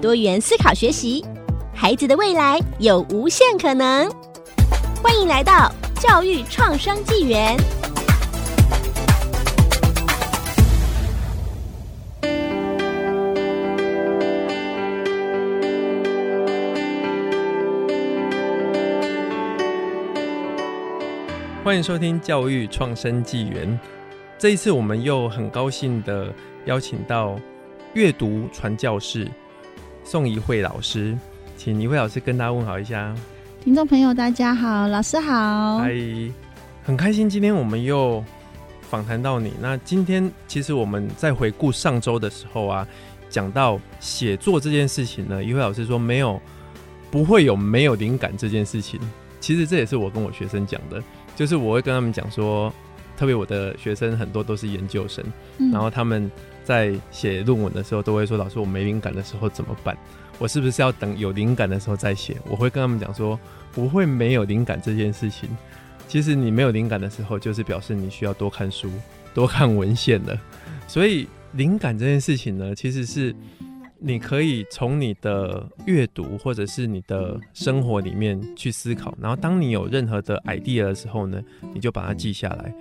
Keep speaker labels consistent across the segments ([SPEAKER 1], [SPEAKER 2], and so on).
[SPEAKER 1] 多元思考学习，孩子的未来有无限可能。欢迎来到教育创生纪元。
[SPEAKER 2] 欢迎收听教育创生纪元。这一次，我们又很高兴的邀请到阅读传教士宋怡慧老师，请怡慧老师跟大家问好一下。
[SPEAKER 3] 听众朋友，大家好，老师好。
[SPEAKER 2] 嗨，很开心今天我们又访谈到你。那今天其实我们在回顾上周的时候啊，讲到写作这件事情呢，怡慧老师说没有不会有没有灵感这件事情。其实这也是我跟我学生讲的。就是我会跟他们讲说，特别我的学生很多都是研究生，嗯、然后他们在写论文的时候都会说：“老师，我没灵感的时候怎么办？我是不是要等有灵感的时候再写？”我会跟他们讲说：“不会没有灵感这件事情。其实你没有灵感的时候，就是表示你需要多看书、多看文献的。所以灵感这件事情呢，其实是。”你可以从你的阅读或者是你的生活里面去思考，然后当你有任何的 idea 的时候呢，你就把它记下来。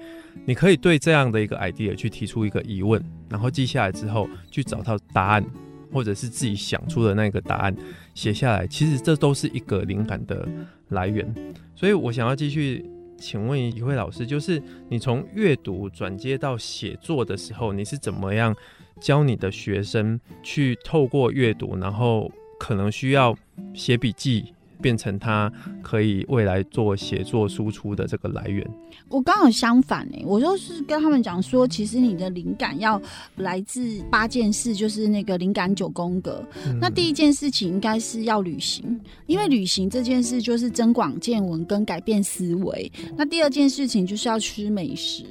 [SPEAKER 2] 你可以对这样的一个 idea 去提出一个疑问，然后记下来之后去找到答案，或者是自己想出的那个答案写下来。其实这都是一个灵感的来源。所以我想要继续请问一位老师，就是你从阅读转接到写作的时候，你是怎么样？教你的学生去透过阅读，然后可能需要写笔记，变成他可以未来做写作输出的这个来源。
[SPEAKER 3] 我刚好相反呢、欸，我就是跟他们讲说，其实你的灵感要来自八件事，就是那个灵感九宫格。嗯、那第一件事情应该是要旅行，因为旅行这件事就是增广见闻跟改变思维。那第二件事情就是要吃美食，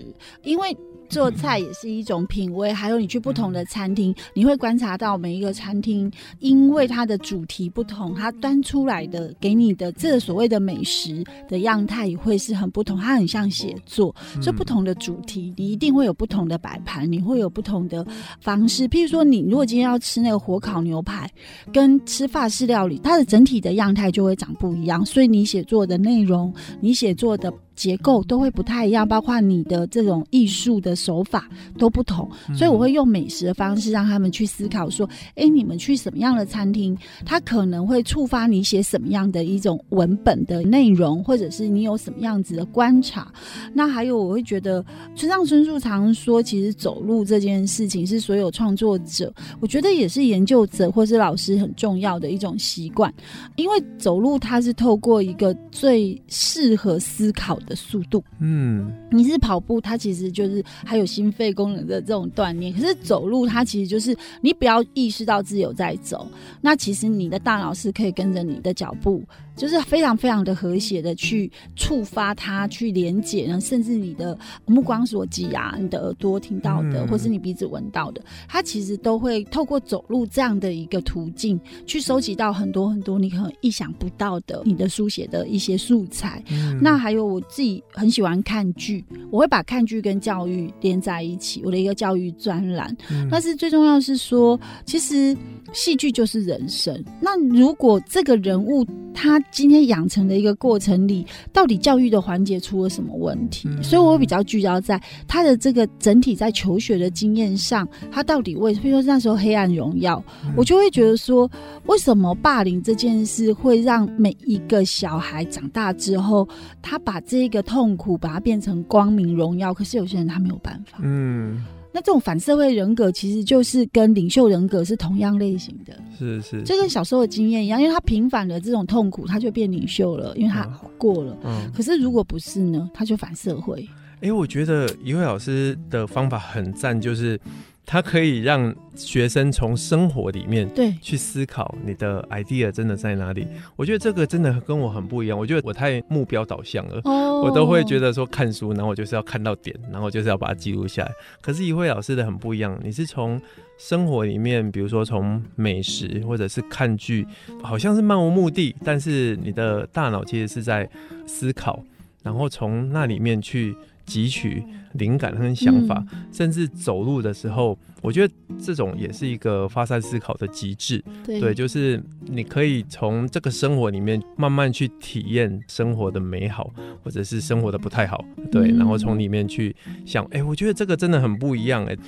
[SPEAKER 3] 因为。做菜也是一种品味，还有你去不同的餐厅，你会观察到每一个餐厅，因为它的主题不同，它端出来的给你的这所谓的美食的样态也会是很不同。它很像写作，所以不同的主题，你一定会有不同的摆盘，你会有不同的方式。譬如说，你如果今天要吃那个火烤牛排，跟吃法式料理，它的整体的样态就会长不一样。所以你写作的内容，你写作的。结构都会不太一样，包括你的这种艺术的手法都不同，所以我会用美食的方式让他们去思考说：哎、欸，你们去什么样的餐厅，它可能会触发你写什么样的一种文本的内容，或者是你有什么样子的观察。那还有，我会觉得村上春树常说，其实走路这件事情是所有创作者，我觉得也是研究者或是老师很重要的一种习惯，因为走路它是透过一个最适合思考的速度，嗯，你是跑步，它其实就是还有心肺功能的这种锻炼。可是走路，它其实就是你不要意识到自己有在走，那其实你的大脑是可以跟着你的脚步。就是非常非常的和谐的去触发它，去连接，然后甚至你的目光所及啊，你的耳朵听到的，嗯、或是你鼻子闻到的，它其实都会透过走路这样的一个途径，去收集到很多很多你可能意想不到的你的书写的一些素材。嗯、那还有我自己很喜欢看剧，我会把看剧跟教育连在一起，我的一个教育专栏。嗯、但是最重要是说，其实戏剧就是人生。那如果这个人物他今天养成的一个过程里，到底教育的环节出了什么问题？嗯、所以我比较聚焦在他的这个整体在求学的经验上，他到底为，比如说那时候《黑暗荣耀》，嗯，我就会觉得说，为什么霸凌这件事会让每一个小孩长大之后，他把这个痛苦把它变成光明荣耀？可是有些人他没有办法，嗯。那这种反社会人格其实就是跟领袖人格是同样类型的，
[SPEAKER 2] 是是，
[SPEAKER 3] 就跟小时候的经验一样，因为他平反了这种痛苦，他就变领袖了，因为他过了。嗯，嗯，可是如果不是呢，他就反社会。
[SPEAKER 2] 哎、欸，我觉得一位老师的方法很赞，就是它可以让学生从生活里面
[SPEAKER 3] 对
[SPEAKER 2] 去思考你的 idea 真的在哪里。我觉得这个真的跟我很不一样。我觉得我太目标导向了，
[SPEAKER 3] 哦，
[SPEAKER 2] 我都会觉得说看书，然后我就是要看到点，然后就是要把它记录下来。可是一慧老师的很不一样，你是从生活里面，比如说从美食或者是看剧，好像是漫无目的，但是你的大脑其实是在思考，然后从那里面去。汲取灵感和想法，嗯，甚至走路的时候，我觉得这种也是一个发散思考的极致。
[SPEAKER 3] 对，
[SPEAKER 2] 对，就是你可以从这个生活里面慢慢去体验生活的美好，或者是生活的不太好。对，嗯，然后从里面去想，哎，欸，我觉得这个真的很不一样，欸。哎，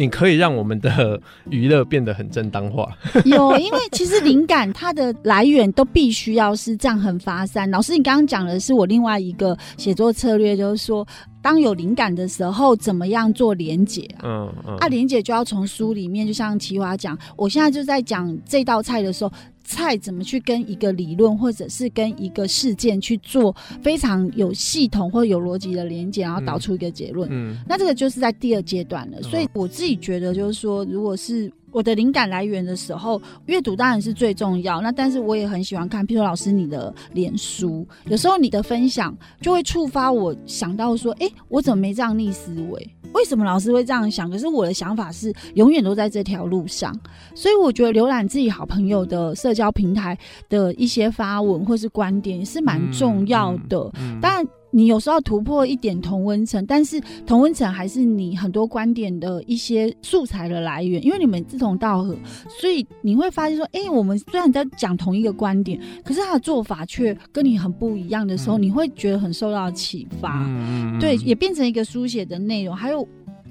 [SPEAKER 2] 你可以让我们的娱乐变得很正当化。
[SPEAKER 3] 有，因为其实灵感它的来源都必须要是这样很发散。老师，你刚刚讲的是我另外一个写作策略，就是说。当有灵感的时候，怎么样做连结啊？嗯嗯，啊，连结就要从书里面，就像奇华讲，我现在就在讲这道菜的时候，菜怎么去跟一个理论或者是跟一个事件去做非常有系统或有逻辑的连接，然后导出一个结论。嗯，那这个就是在第二阶段了。所以我自己觉得，就是说，如果是。我的灵感来源的时候，阅读当然是最重要。那但是我也很喜欢看，譬如说老师你的脸书，有时候你的分享就会触发我想到说，哎、欸，我怎么没这样逆思维？为什么老师会这样想？可是我的想法是永远都在这条路上。所以我觉得浏览自己好朋友的社交平台的一些发文或是观点也是蛮重要的。嗯嗯、当然。你有时候突破一点同温层，但是同温层还是你很多观点的一些素材的来源，因为你们志同道合，所以你会发现说，哎、欸，我们虽然在讲同一个观点，可是他的做法却跟你很不一样的时候，嗯、你会觉得很受到启发，嗯、对，也变成一个书写的内容。还有，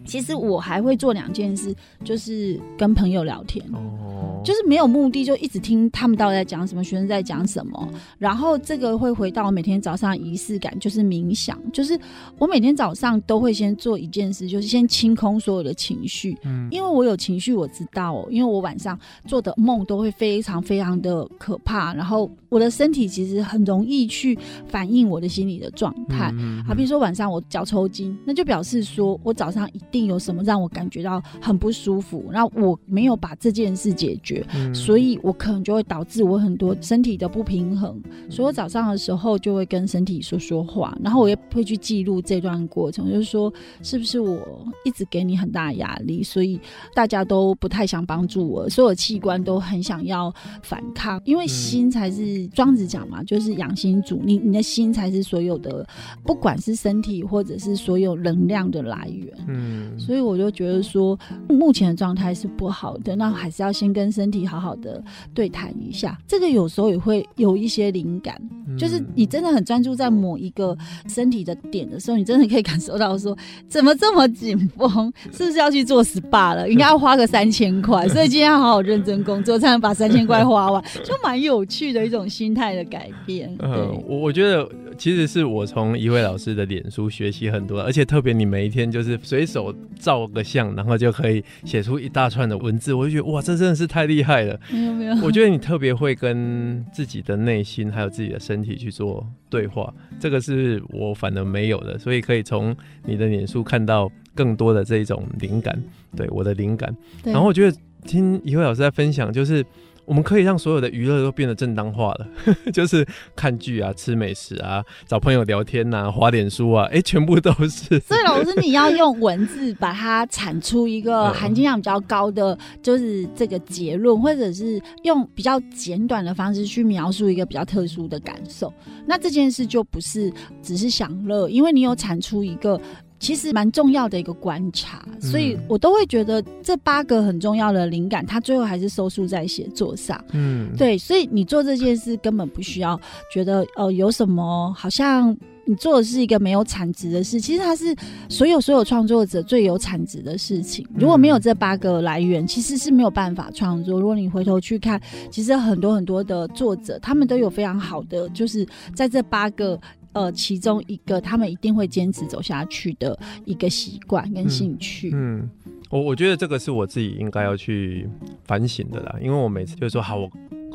[SPEAKER 3] 其实我还会做两件事，就是跟朋友聊天。哦就是没有目的，就一直听他们到底在讲什么，学生在讲什么。然后这个会回到我每天早上仪式感，就是冥想。就是我每天早上都会先做一件事，就是先清空所有的情绪。嗯，因为我有情绪，我知道哦。因为我晚上做的梦都会非常非常的可怕，然后我的身体其实很容易去反映我的心理的状态。嗯，好，比如说晚上我脚抽筋，那就表示说我早上一定有什么让我感觉到很不舒服，那我没有把这件事解决。嗯、所以我可能就会导致我很多身体的不平衡，所以我早上的时候就会跟身体说说话，然后我也会去记录这段过程，就是说是不是我一直给你很大压力，所以大家都不太想帮助我，所有器官都很想要反抗，因为心才是庄子讲嘛，就是养心主，你你的心才是所有的，不管是身体或者是所有能量的来源。嗯，所以我就觉得说目前的状态是不好的，那还是要先跟。身体好好的对谈一下，这个有时候也会有一些灵感，嗯，就是你真的很专注在某一个身体的点的时候，你真的可以感受到说，怎么这么紧绷？是不是要去做 SPA 了？应该要花个三千块，所以今天要好好认真工作，才能把三千块花完，就蛮有趣的一种心态的改变。嗯，
[SPEAKER 2] 我、嗯、我觉得其实是我从一位老师的脸书学习很多，而且特别你每一天就是随手照个相，然后就可以写出一大串的文字，我就觉得哇，这真的是太。厉害了，没有没有。我觉得你特别会跟自己的内心还有自己的身体去做对话，这个是我反而没有的，所以可以从你的脸书看到更多的这种灵感，对我的灵感。然后我觉得听一位老师在分享，就是。我们可以让所有的娱乐都变得正当化了，就是看剧啊、吃美食啊、找朋友聊天呐、啊、滑脸书啊，哎、欸，全部都是。
[SPEAKER 3] 所以老师，你要用文字把它产出一个含金量比较高的，就是这个结论，或者是用比较简短的方式去描述一个比较特殊的感受。那这件事就不是只是享乐，因为你有产出一个。其实蛮重要的一个观察，所以我都会觉得这八个很重要的灵感，它最后还是收束在写作上。嗯，对，所以你做这件事根本不需要觉得哦、呃、有什么，好像你做的是一个没有产值的事。其实它是所有所有创作者最有产值的事情。如果没有这八个来源，其实是没有办法创作。如果你回头去看，其实很多很多的作者，他们都有非常好的，就是在这八个。呃，其中一个他们一定会坚持走下去的一个习惯跟兴趣。嗯，我、
[SPEAKER 2] 嗯、我觉得这个是我自己应该要去反省的啦，因为我每次就是说好，我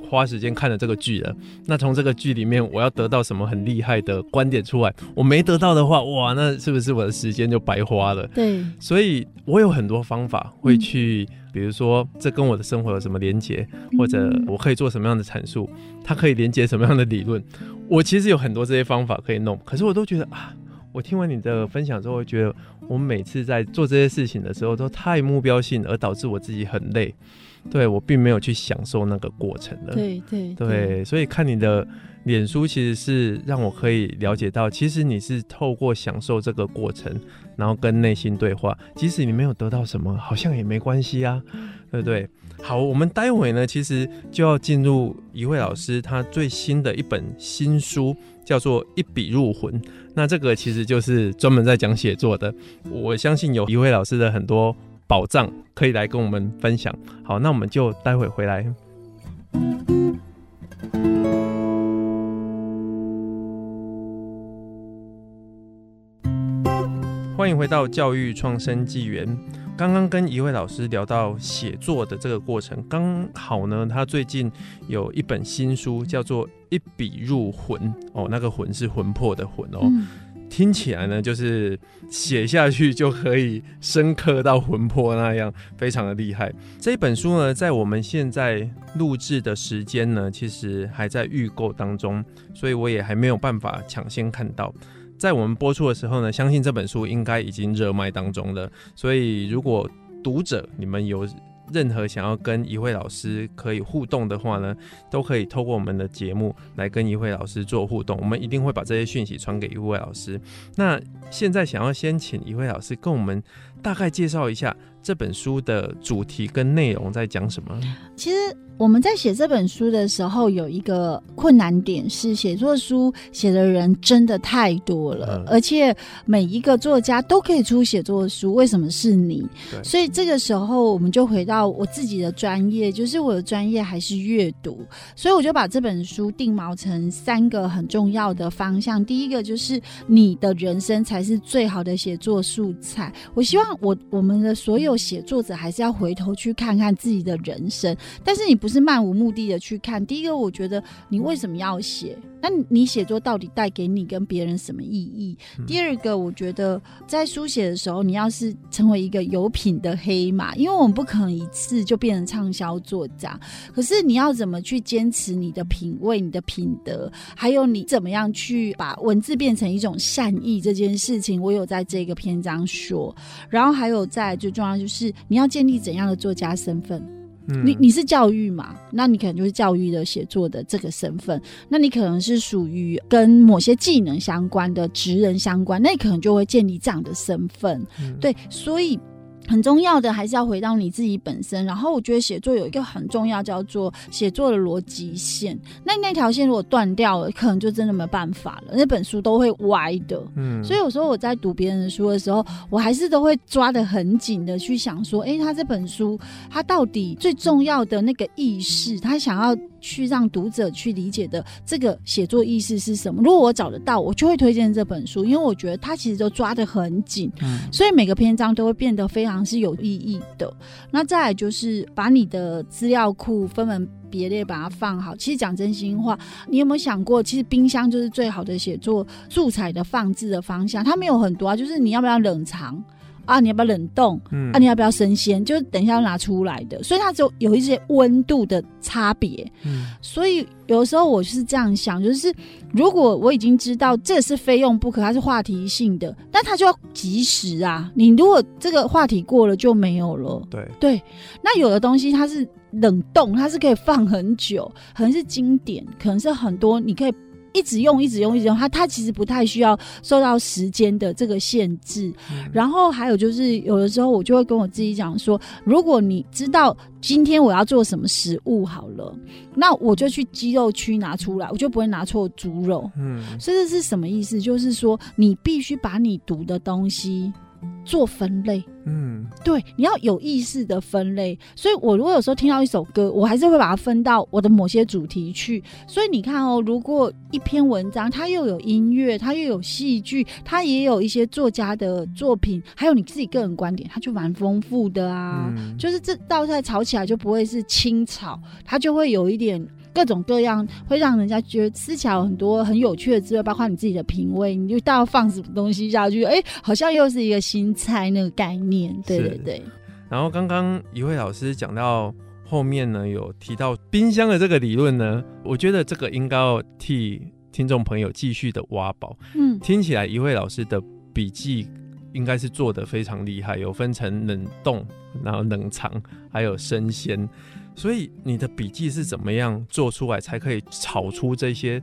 [SPEAKER 2] 花时间看了这个剧了，那从这个剧里面我要得到什么很厉害的观点出来？我没得到的话，哇，那是不是我的时间就白花了？
[SPEAKER 3] 对，
[SPEAKER 2] 所以我有很多方法会去，嗯、比如说这跟我的生活有什么连接，或者我可以做什么样的阐述，它可以连接什么样的理论？我其实有很多这些方法可以弄，可是我都觉得啊。我听完你的分享之后，我觉得我每次在做这些事情的时候都太目标性，而导致我自己很累。对，我并没有去享受那个过程了。
[SPEAKER 3] 对对
[SPEAKER 2] 对，对，所以看你的脸书其实是让我可以了解到，其实你是透过享受这个过程，然后跟内心对话。即使你没有得到什么，好像也没关系啊，对不对？好，我们待会呢，其实就要进入一位老师他最新的一本新书，叫做《一笔入魂》。那这个其实就是专门在讲写作的，我相信有一位老师的很多宝藏可以来跟我们分享。好，那我们就待会回来。欢迎回到教育创生纪元。刚刚跟一位老师聊到写作的这个过程，刚好呢，他最近有一本新书，叫做《一笔入魂》哦，那个魂是魂魄的魂哦，嗯、听起来呢，就是写下去就可以深刻到魂魄那样，非常的厉害。这本书呢，在我们现在录制的时间呢，其实还在预购当中，所以我也还没有办法抢先看到。在我们播出的时候呢，相信这本书应该已经热卖当中了。所以，如果读者你们有任何想要跟一慧老师可以互动的话呢，都可以透过我们的节目来跟一慧老师做互动。我们一定会把这些讯息传给一慧老师。那现在想要先请一慧老师跟我们大概介绍一下这本书的主题跟内容在讲什么？
[SPEAKER 3] 其实。我们在写这本书的时候，有一个困难点是，写作书写的人真的太多了，嗯、而且每一个作家都可以出写作书，为什么是你？所以这个时候，我们就回到我自己的专业，就是我的专业还是阅读，所以我就把这本书定锚成三个很重要的方向。第一个就是你的人生才是最好的写作素材。我希望我我们的所有写作者还是要回头去看看自己的人生，但是你。不是漫无目的的去看。第一个，我觉得你为什么要写？那你写作到底带给你跟别人什么意义？嗯、第二个，我觉得在书写的时候，你要是成为一个有品的黑马，因为我们不可能一次就变成畅销作家。可是你要怎么去坚持你的品味、你的品德，还有你怎么样去把文字变成一种善意这件事情，我有在这个篇章说。然后还有在最重要就是你要建立怎样的作家身份。你你是教育嘛？那你可能就是教育的写作的这个身份，那你可能是属于跟某些技能相关的职人相关，那你可能就会建立这样的身份。嗯、对，所以。很重要的还是要回到你自己本身，然后我觉得写作有一个很重要叫做写作的逻辑线，那那条线如果断掉了，可能就真的没办法了，那本书都会歪的。嗯，所以有时候我在读别人的书的时候，我还是都会抓得很紧的去想说，诶，他这本书他到底最重要的那个意识，他想要。去让读者去理解的这个写作意识是什么？如果我找得到，我就会推荐这本书，因为我觉得他其实都抓得很紧，嗯，所以每个篇章都会变得非常是有意义的。那再就是把你的资料库分门别类把它放好。其实讲真心话，你有没有想过，其实冰箱就是最好的写作素材的放置的方向？它没有很多啊，就是你要不要冷藏？啊，你要不要冷冻？嗯，啊，你要不要生鲜？就是等一下要拿出来的，所以它就有一些温度的差别。嗯，所以有的时候我是这样想，就是如果我已经知道这是非用不可，它是话题性的，但它就要及时啊。你如果这个话题过了就没有了。对对，那有的东西它是冷冻，它是可以放很久，可能是经典，可能是很多你可以。一直用，一直用，一直用，它它其实不太需要受到时间的这个限制。嗯、然后还有就是，有的时候我就会跟我自己讲说，如果你知道今天我要做什么食物好了，那我就去鸡肉区拿出来，我就不会拿错猪肉。嗯，所以这是什么意思？就是说你必须把你读的东西做分类。嗯，对，你要有意识的分类。所以我如果有时候听到一首歌，我还是会把它分到我的某些主题去。所以你看哦，如果一篇文章它又有音乐，它又有戏剧，它也有一些作家的作品，还有你自己个人观点，它就蛮丰富的啊。嗯、就是这道菜炒起来就不会是清炒，它就会有一点各种各样，会让人家觉得吃起来有很多很有趣的滋味，包括你自己的品味，你就到要放什么东西下去，哎、欸，好像又是一个新菜那个概念，对对对。
[SPEAKER 2] 然后刚刚一位老师讲到后面呢，有提到冰箱的这个理论呢，我觉得这个应该要替听众朋友继续的挖宝。嗯，听起来一位老师的笔记应该是做的非常厉害，有分成冷冻，然后冷藏，还有生鲜。所以你的笔记是怎么样做出来，才可以炒出这些？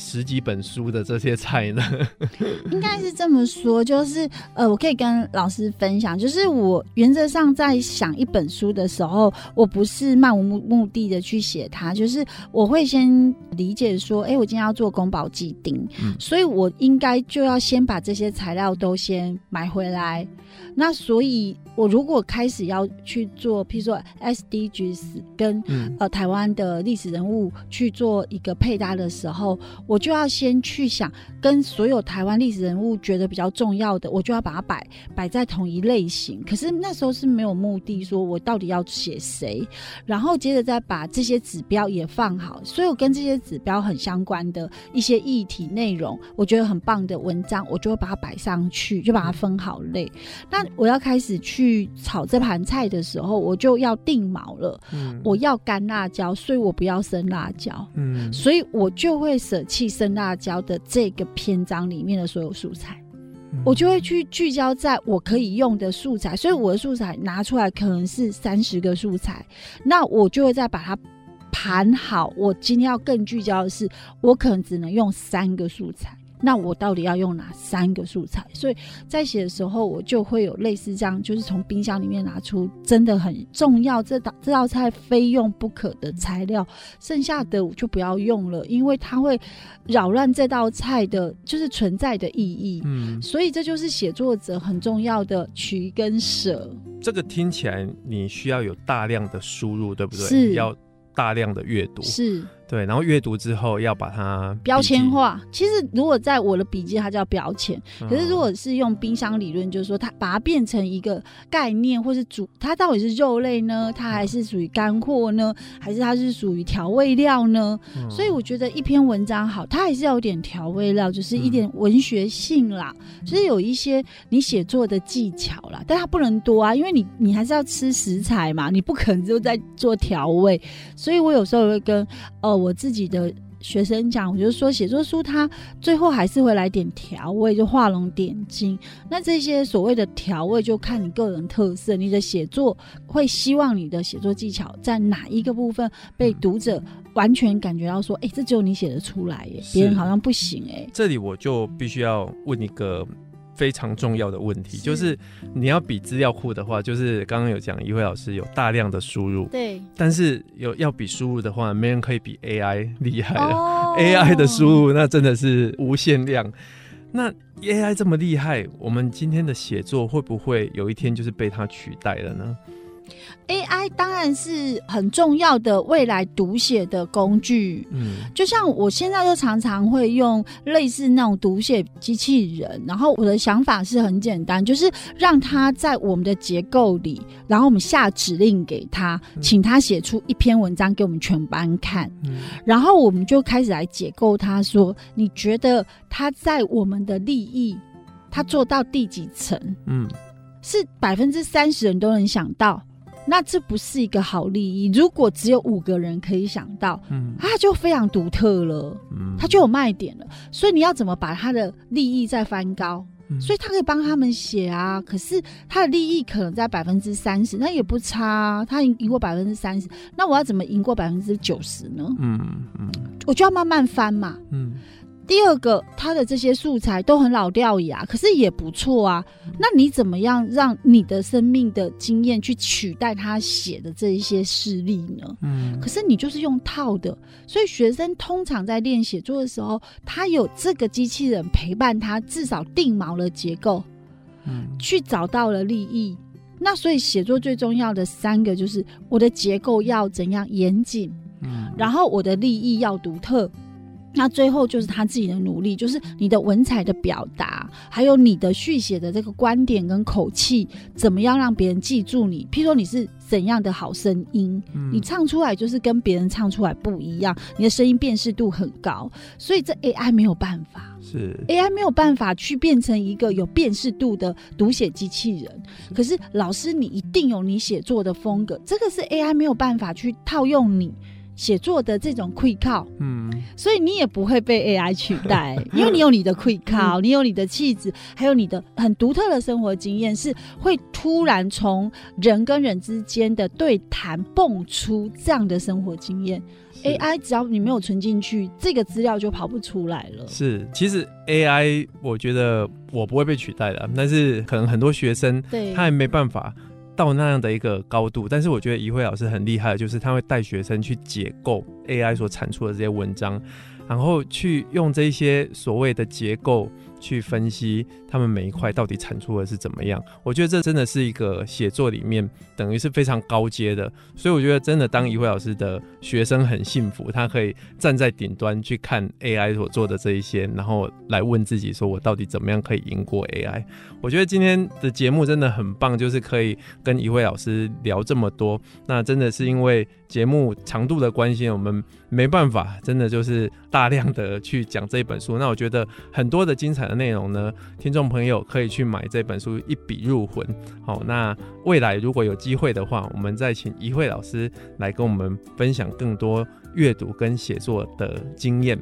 [SPEAKER 2] 十几本书的这些菜呢？
[SPEAKER 3] 应该是这么说，就是呃，我可以跟老师分享，就是我原则上在想一本书的时候，我不是漫无目的的去写它，就是我会先理解说，哎、欸，我今天要做宫保鸡丁，嗯、所以我应该就要先把这些材料都先买回来。那所以，我如果开始要去做，譬如说 SDGs 跟、嗯、呃台湾的历史人物去做一个配搭的时候，我就要先去想，跟所有台湾历史人物觉得比较重要的，我就要把它摆摆在同一类型。可是那时候是没有目的，说我到底要写谁，然后接着再把这些指标也放好，所有跟这些指标很相关的一些议题内容，我觉得很棒的文章，我就会把它摆上去，就把它分好类。那我要开始去炒这盘菜的时候，我就要定锚了。嗯，我要干辣椒，所以我不要生辣椒。嗯，所以我就会舍弃生辣椒的这个篇章里面的所有素材，嗯，我就会去聚焦在我可以用的素材。所以我的素材拿出来可能是三十个素材，那我就会再把它盘好。我今天要更聚焦的是，我可能只能用三个素材。那我到底要用哪三个素材？所以在写的时候，我就会有类似这样，就是从冰箱里面拿出真的很重要这道这道菜非用不可的材料，剩下的我就不要用了，因为它会扰乱这道菜的就是存在的意义。嗯，所以这就是写作者很重要的取跟舍。
[SPEAKER 2] 这个听起来你需要有大量的输入，对不对？是，要大量的阅读。是。对，然后阅读之后要把它
[SPEAKER 3] 标签化。其实如果在我的笔记，它叫标签。可是如果是用冰箱理论，就是说它把它变成一个概念，或是主，它到底是肉类呢？它还是属于干货呢？还是它是属于调味料呢？嗯、所以我觉得一篇文章好，它还是要有点调味料，就是一点文学性啦，嗯、就是有一些你写作的技巧啦，但它不能多啊，因为你你还是要吃食材嘛，你不可能就在做调味。所以我有时候会跟哦。我自己的学生讲，我就说写作书它最后还是会来点调味，就画龙点睛。那这些所谓的调味，就看你个人特色。你的写作会希望你的写作技巧在哪一个部分被读者完全感觉到说，哎、欸，这只有你写得出来耶，别人好像不行哎。
[SPEAKER 2] 这里我就必须要问一个。非常重要的问题是就是，你要比资料库的话，就是刚刚有讲，一位老师有大量的输入，
[SPEAKER 3] 对，
[SPEAKER 2] 但是有要比输入的话，没人可以比 AI 厉害了。Oh. AI 的输入那真的是无限量。那 AI 这么厉害，我们今天的写作会不会有一天就是被它取代了呢
[SPEAKER 3] ？AI 当然是很重要的未来读写的工具，嗯，就像我现在就常常会用类似那种读写机器人，然后我的想法是很简单，就是让它在我们的结构里，然后我们下指令给他，请他写出一篇文章给我们全班看，嗯，然后我们就开始来解构他，说你觉得他在我们的利益，他做到第几层？嗯，是百分之三十人都能想到。那这不是一个好利益。如果只有五个人可以想到，嗯，它就非常独特了，嗯，它就有卖点了。所以你要怎么把它的利益再翻高？嗯，所以他可以帮他们写啊。可是他的利益可能在百分之三十，那也不差啊。他赢赢过百分之三十，那我要怎么赢过百分之九十呢？嗯嗯，我就要慢慢翻嘛。嗯。第二个，他的这些素材都很老掉牙，可是也不错啊。那你怎么样让你的生命的经验去取代他写的这一些事例呢？嗯，可是你就是用套的，所以学生通常在练写作的时候，他有这个机器人陪伴他，至少定锚了结构，嗯，去找到了利益。那所以写作最重要的三个就是我的结构要怎样严谨，嗯，然后我的利益要独特。那最后就是他自己的努力，就是你的文采的表达，还有你的续写的这个观点跟口气，怎么样让别人记住你？譬如说你是怎样的好声音，嗯、你唱出来就是跟别人唱出来不一样，你的声音辨识度很高，所以这 AI 没有办法，
[SPEAKER 2] 是
[SPEAKER 3] AI 没有办法去变成一个有辨识度的读写机器人。是可是老师，你一定有你写作的风格，这个是 AI 没有办法去套用你。写作的这种气口，嗯，所以你也不会被 AI 取代，因为你有你的气口，你有你的气质，还有你的很独特的生活经验，是会突然从人跟人之间的对谈蹦出这样的生活经验。AI 只要你没有存进去，这个资料就跑不出来了。
[SPEAKER 2] 是，其实 AI 我觉得我不会被取代的，但是可能很多学生对他还没办法。到那样的一个高度，但是我觉得怡慧老师很厉害，就是他会带学生去解构 AI 所产出的这些文章，然后去用这些所谓的结构。去分析他们每一块到底产出的是怎么样，我觉得这真的是一个写作里面等于是非常高阶的，所以我觉得真的当一慧老师的学生很幸福，他可以站在顶端去看 AI 所做的这一些，然后来问自己说我到底怎么样可以赢过 AI。我觉得今天的节目真的很棒，就是可以跟一慧老师聊这么多，那真的是因为节目长度的关系，我们没办法，真的就是大量的去讲这一本书。那我觉得很多的精彩的内容呢，听众朋友可以去买这本书一笔入魂。好，那未来如果有机会的话，我们再请怡慧老师来跟我们分享更多阅读跟写作的经验。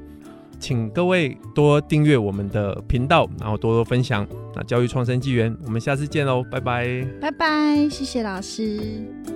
[SPEAKER 2] 请各位多订阅我们的频道，然后多多分享。那教育创生纪元，我们下次见喽，拜拜，
[SPEAKER 3] 拜拜，谢谢老
[SPEAKER 1] 师。